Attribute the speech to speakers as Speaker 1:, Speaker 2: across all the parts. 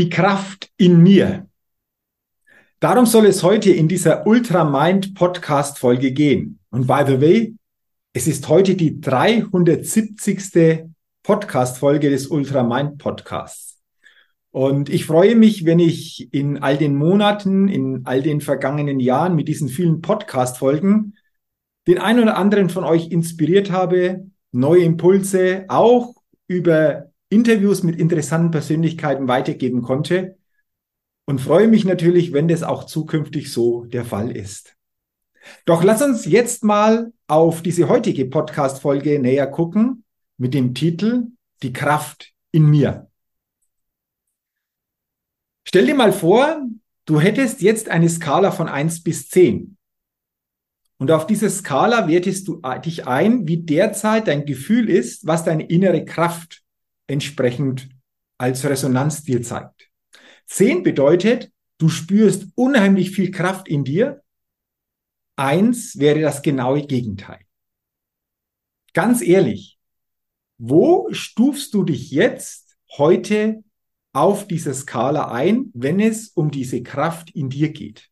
Speaker 1: Die Kraft in mir. Darum soll es heute in dieser Ultramind Podcast Folge gehen. Und by the way, es ist heute die 370. Podcast Folge des Ultramind Podcasts. Und ich freue mich, wenn ich in all den Monaten, in all den vergangenen Jahren mit diesen vielen Podcast Folgen den einen oder anderen von euch inspiriert habe, neue Impulse auch über Interviews mit interessanten Persönlichkeiten weitergeben konnte und freue mich natürlich, wenn das auch zukünftig so der Fall ist. Doch lass uns jetzt mal auf diese heutige Podcast-Folge näher gucken mit dem Titel Die Kraft in mir. Stell dir mal vor, du hättest jetzt eine Skala von eins bis zehn Und auf dieser Skala wertest du dich ein, wie derzeit dein Gefühl ist, was deine innere Kraft entsprechend als Resonanz dir zeigt. Zehn bedeutet, du spürst unheimlich viel Kraft in dir. Eins wäre das genaue Gegenteil. Ganz ehrlich, wo stufst du dich jetzt heute auf dieser Skala ein, wenn es um diese Kraft in dir geht?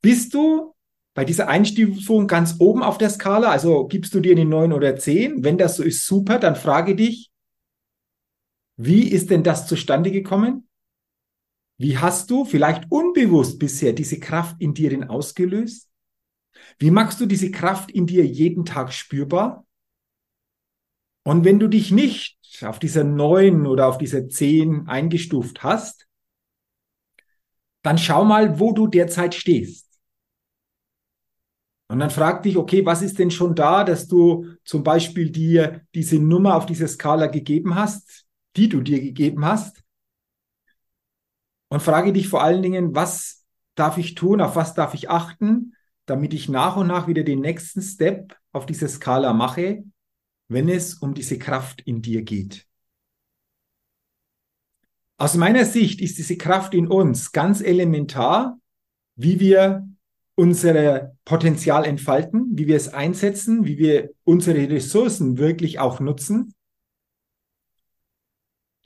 Speaker 1: Bist du bei dieser Einstufung ganz oben auf der Skala, also gibst du dir eine 9 oder 10? Wenn das so ist, super, dann frage dich, wie ist denn das zustande gekommen? Wie hast du vielleicht unbewusst bisher diese Kraft in dir denn ausgelöst? Wie machst du diese Kraft in dir jeden Tag spürbar? Und wenn du dich nicht auf dieser 9 oder auf dieser 10 eingestuft hast, dann schau mal, wo du derzeit stehst. Und dann frag dich, okay, was ist denn schon da, dass du zum Beispiel dir diese Nummer auf dieser Skala gegeben hast, die du dir gegeben hast? Und frage dich vor allen Dingen, was darf ich tun, auf was darf ich achten, damit ich nach und nach wieder den nächsten Step auf dieser Skala mache, wenn es um diese Kraft in dir geht. Aus meiner Sicht ist diese Kraft in uns ganz elementar, wie wir unser Potenzial entfalten, wie wir es einsetzen, wie wir unsere Ressourcen wirklich auch nutzen.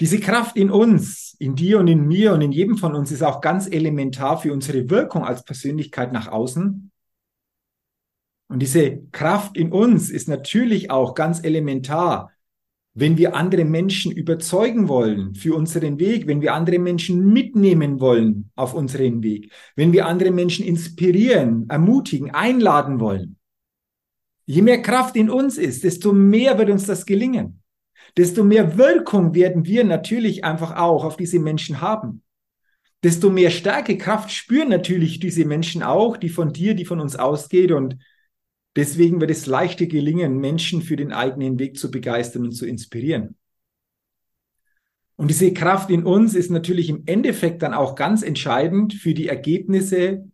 Speaker 1: Diese Kraft in uns, in dir und in mir und in jedem von uns ist auch ganz elementar für unsere Wirkung als Persönlichkeit nach außen. Und diese Kraft in uns ist natürlich auch ganz elementar wenn wir andere Menschen überzeugen wollen für unseren Weg, wenn wir andere Menschen mitnehmen wollen auf unseren Weg, wenn wir andere Menschen inspirieren, ermutigen, einladen wollen. Je mehr Kraft in uns ist, desto mehr wird uns das gelingen. Desto mehr Wirkung werden wir natürlich einfach auch auf diese Menschen haben. Desto mehr Stärke, Kraft spüren natürlich diese Menschen auch, die von dir, die von uns ausgeht und Deswegen wird es leichter gelingen, Menschen für den eigenen Weg zu begeistern und zu inspirieren. Und diese Kraft in uns ist natürlich im Endeffekt dann auch ganz entscheidend für die Ergebnisse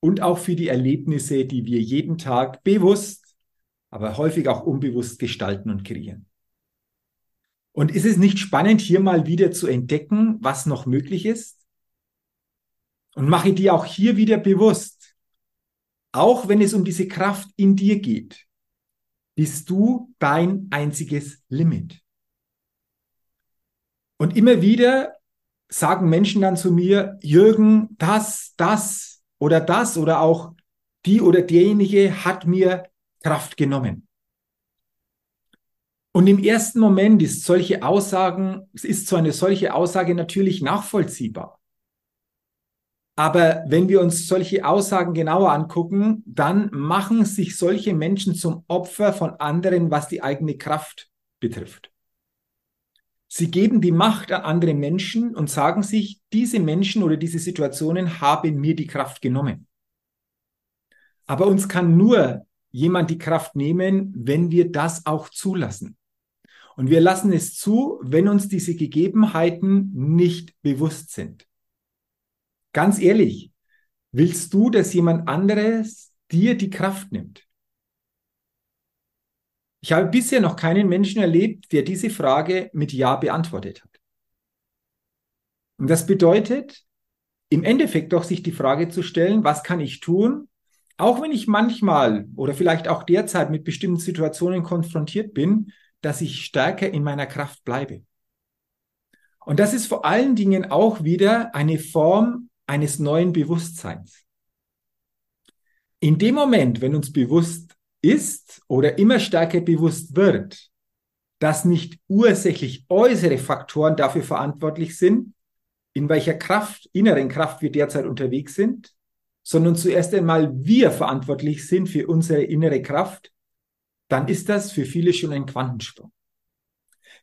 Speaker 1: und auch für die Erlebnisse, die wir jeden Tag bewusst, aber häufig auch unbewusst gestalten und kreieren. Und ist es nicht spannend, hier mal wieder zu entdecken, was noch möglich ist? Und mache dir auch hier wieder bewusst, auch wenn es um diese Kraft in dir geht, bist du dein einziges Limit. Und immer wieder sagen Menschen dann zu mir, Jürgen, das, das oder das oder auch die oder derjenige hat mir Kraft genommen. Und im ersten Moment ist solche Aussagen, ist so eine solche Aussage natürlich nachvollziehbar. Aber wenn wir uns solche Aussagen genauer angucken, dann machen sich solche Menschen zum Opfer von anderen, was die eigene Kraft betrifft. Sie geben die Macht an andere Menschen und sagen sich, diese Menschen oder diese Situationen haben mir die Kraft genommen. Aber uns kann nur jemand die Kraft nehmen, wenn wir das auch zulassen. Und wir lassen es zu, wenn uns diese Gegebenheiten nicht bewusst sind. Ganz ehrlich, willst du, dass jemand anderes dir die Kraft nimmt? Ich habe bisher noch keinen Menschen erlebt, der diese Frage mit Ja beantwortet hat. Und das bedeutet, im Endeffekt doch sich die Frage zu stellen, was kann ich tun, auch wenn ich manchmal oder vielleicht auch derzeit mit bestimmten Situationen konfrontiert bin, dass ich stärker in meiner Kraft bleibe. Und das ist vor allen Dingen auch wieder eine Form eines neuen Bewusstseins. In dem Moment, wenn uns bewusst ist oder immer stärker bewusst wird, dass nicht ursächlich äußere Faktoren dafür verantwortlich sind, in welcher Kraft, inneren Kraft wir derzeit unterwegs sind, sondern zuerst einmal wir verantwortlich sind für unsere innere Kraft, dann ist das für viele schon ein Quantensprung.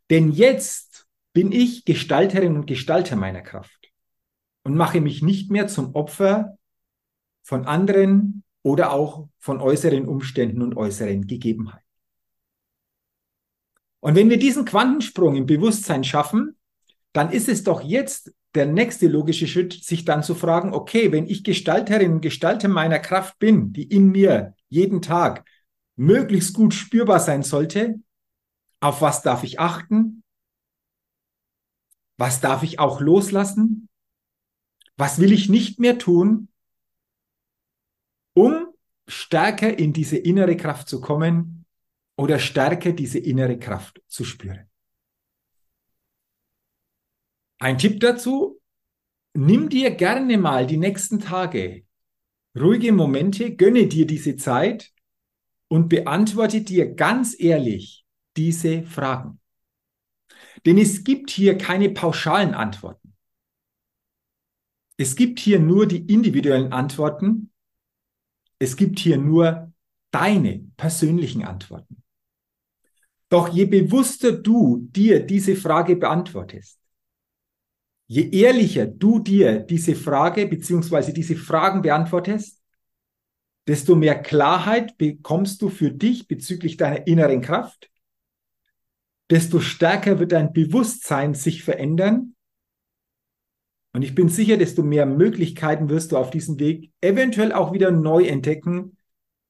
Speaker 1: Denn jetzt bin ich Gestalterin und Gestalter meiner Kraft und mache mich nicht mehr zum Opfer von anderen oder auch von äußeren Umständen und äußeren Gegebenheiten. Und wenn wir diesen Quantensprung im Bewusstsein schaffen, dann ist es doch jetzt der nächste logische Schritt, sich dann zu fragen, okay, wenn ich Gestalterin Gestalter meiner Kraft bin, die in mir jeden Tag möglichst gut spürbar sein sollte, auf was darf ich achten? Was darf ich auch loslassen? Was will ich nicht mehr tun, um stärker in diese innere Kraft zu kommen oder stärker diese innere Kraft zu spüren? Ein Tipp dazu, nimm dir gerne mal die nächsten Tage ruhige Momente, gönne dir diese Zeit und beantworte dir ganz ehrlich diese Fragen. Denn es gibt hier keine pauschalen Antworten. Es gibt hier nur die individuellen Antworten. Es gibt hier nur deine persönlichen Antworten. Doch je bewusster du dir diese Frage beantwortest, je ehrlicher du dir diese Frage beziehungsweise diese Fragen beantwortest, desto mehr Klarheit bekommst du für dich bezüglich deiner inneren Kraft, desto stärker wird dein Bewusstsein sich verändern. Und ich bin sicher, desto mehr Möglichkeiten wirst du auf diesem Weg eventuell auch wieder neu entdecken,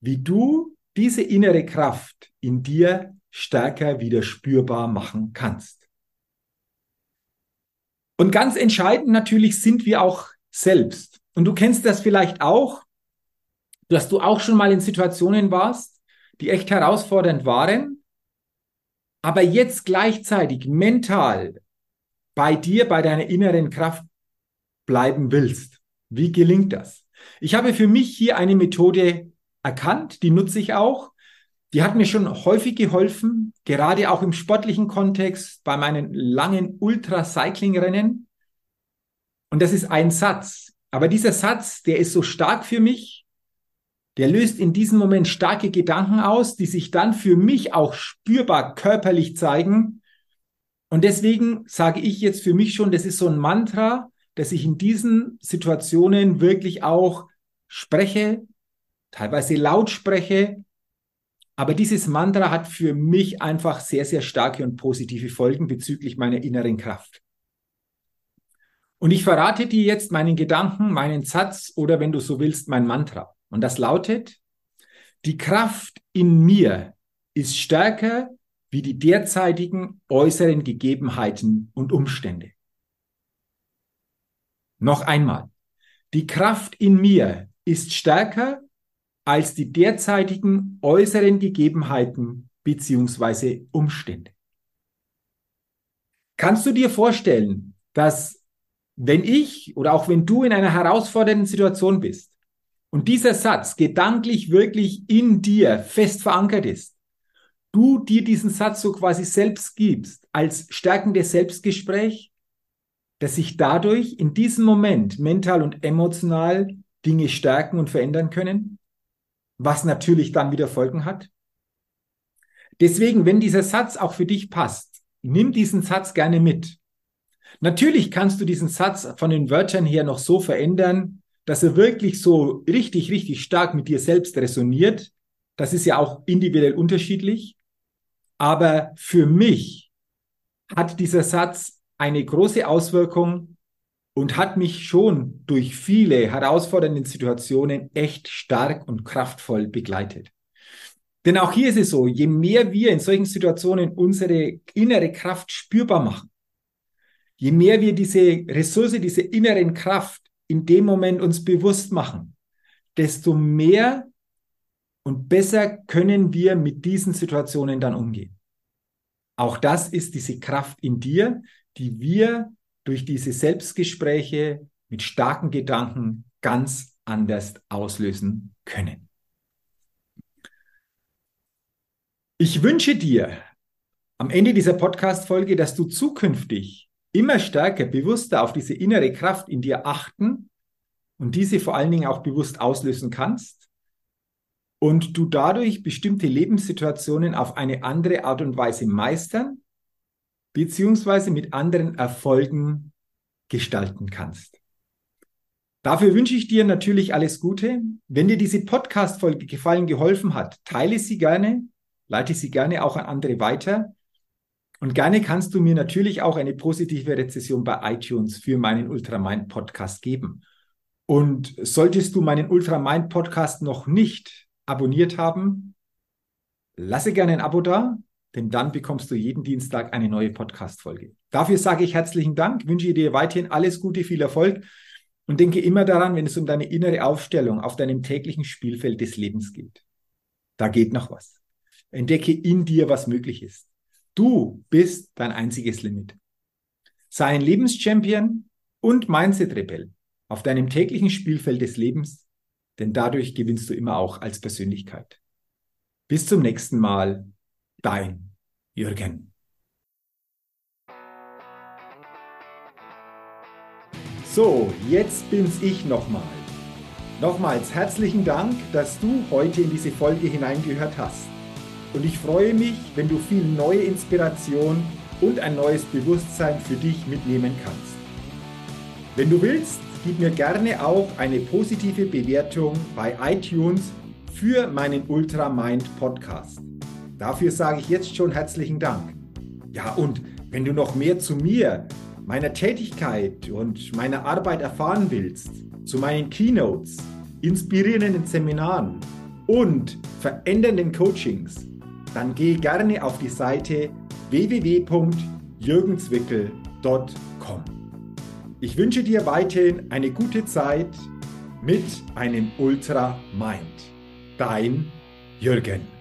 Speaker 1: wie du diese innere Kraft in dir stärker wieder spürbar machen kannst. Und ganz entscheidend natürlich sind wir auch selbst. Und du kennst das vielleicht auch, dass du auch schon mal in Situationen warst, die echt herausfordernd waren, aber jetzt gleichzeitig mental bei dir, bei deiner inneren Kraft bleiben willst. Wie gelingt das? Ich habe für mich hier eine Methode erkannt, die nutze ich auch. Die hat mir schon häufig geholfen, gerade auch im sportlichen Kontext, bei meinen langen Ultra-Cycling-Rennen. Und das ist ein Satz. Aber dieser Satz, der ist so stark für mich, der löst in diesem Moment starke Gedanken aus, die sich dann für mich auch spürbar körperlich zeigen. Und deswegen sage ich jetzt für mich schon, das ist so ein Mantra, dass ich in diesen Situationen wirklich auch spreche, teilweise laut spreche. Aber dieses Mantra hat für mich einfach sehr, sehr starke und positive Folgen bezüglich meiner inneren Kraft. Und ich verrate dir jetzt meinen Gedanken, meinen Satz oder wenn du so willst, mein Mantra. Und das lautet, die Kraft in mir ist stärker wie die derzeitigen äußeren Gegebenheiten und Umstände. Noch einmal, die Kraft in mir ist stärker als die derzeitigen äußeren Gegebenheiten bzw. Umstände. Kannst du dir vorstellen, dass wenn ich oder auch wenn du in einer herausfordernden Situation bist und dieser Satz gedanklich wirklich in dir fest verankert ist, du dir diesen Satz so quasi selbst gibst als stärkendes Selbstgespräch, dass sich dadurch in diesem Moment mental und emotional Dinge stärken und verändern können, was natürlich dann wieder Folgen hat. Deswegen, wenn dieser Satz auch für dich passt, nimm diesen Satz gerne mit. Natürlich kannst du diesen Satz von den Wörtern her noch so verändern, dass er wirklich so richtig, richtig stark mit dir selbst resoniert. Das ist ja auch individuell unterschiedlich. Aber für mich hat dieser Satz eine große Auswirkung und hat mich schon durch viele herausfordernde Situationen echt stark und kraftvoll begleitet. Denn auch hier ist es so, je mehr wir in solchen Situationen unsere innere Kraft spürbar machen, je mehr wir diese Ressource, diese inneren Kraft in dem Moment uns bewusst machen, desto mehr und besser können wir mit diesen Situationen dann umgehen. Auch das ist diese Kraft in dir, die wir durch diese Selbstgespräche mit starken Gedanken ganz anders auslösen können. Ich wünsche dir am Ende dieser Podcast-Folge, dass du zukünftig immer stärker, bewusster auf diese innere Kraft in dir achten und diese vor allen Dingen auch bewusst auslösen kannst und du dadurch bestimmte Lebenssituationen auf eine andere Art und Weise meistern beziehungsweise mit anderen Erfolgen gestalten kannst. Dafür wünsche ich dir natürlich alles Gute. Wenn dir diese Podcast-Folge gefallen, geholfen hat, teile sie gerne, leite sie gerne auch an andere weiter. Und gerne kannst du mir natürlich auch eine positive Rezession bei iTunes für meinen Ultramind Podcast geben. Und solltest du meinen Ultramind Podcast noch nicht abonniert haben, lasse gerne ein Abo da, denn dann bekommst du jeden Dienstag eine neue Podcast-Folge. Dafür sage ich herzlichen Dank, wünsche dir weiterhin alles Gute, viel Erfolg und denke immer daran, wenn es um deine innere Aufstellung auf deinem täglichen Spielfeld des Lebens geht. Da geht noch was. Entdecke in dir, was möglich ist. Du bist dein einziges Limit. Sei ein Lebenschampion und Mindset-Rebell auf deinem täglichen Spielfeld des Lebens, denn dadurch gewinnst du immer auch als Persönlichkeit. Bis zum nächsten Mal Dein Jürgen. So, jetzt bin's ich nochmal. Nochmals herzlichen Dank, dass du heute in diese Folge hineingehört hast. Und ich freue mich, wenn du viel neue Inspiration und ein neues Bewusstsein für dich mitnehmen kannst. Wenn du willst, gib mir gerne auch eine positive Bewertung bei iTunes für meinen Ultramind Podcast. Dafür sage ich jetzt schon herzlichen Dank. Ja, und wenn du noch mehr zu mir, meiner Tätigkeit und meiner Arbeit erfahren willst, zu meinen Keynotes, inspirierenden Seminaren und verändernden Coachings, dann geh gerne auf die Seite www.jürgenswickel.com. Ich wünsche dir weiterhin eine gute Zeit mit einem Ultra Mind. Dein Jürgen.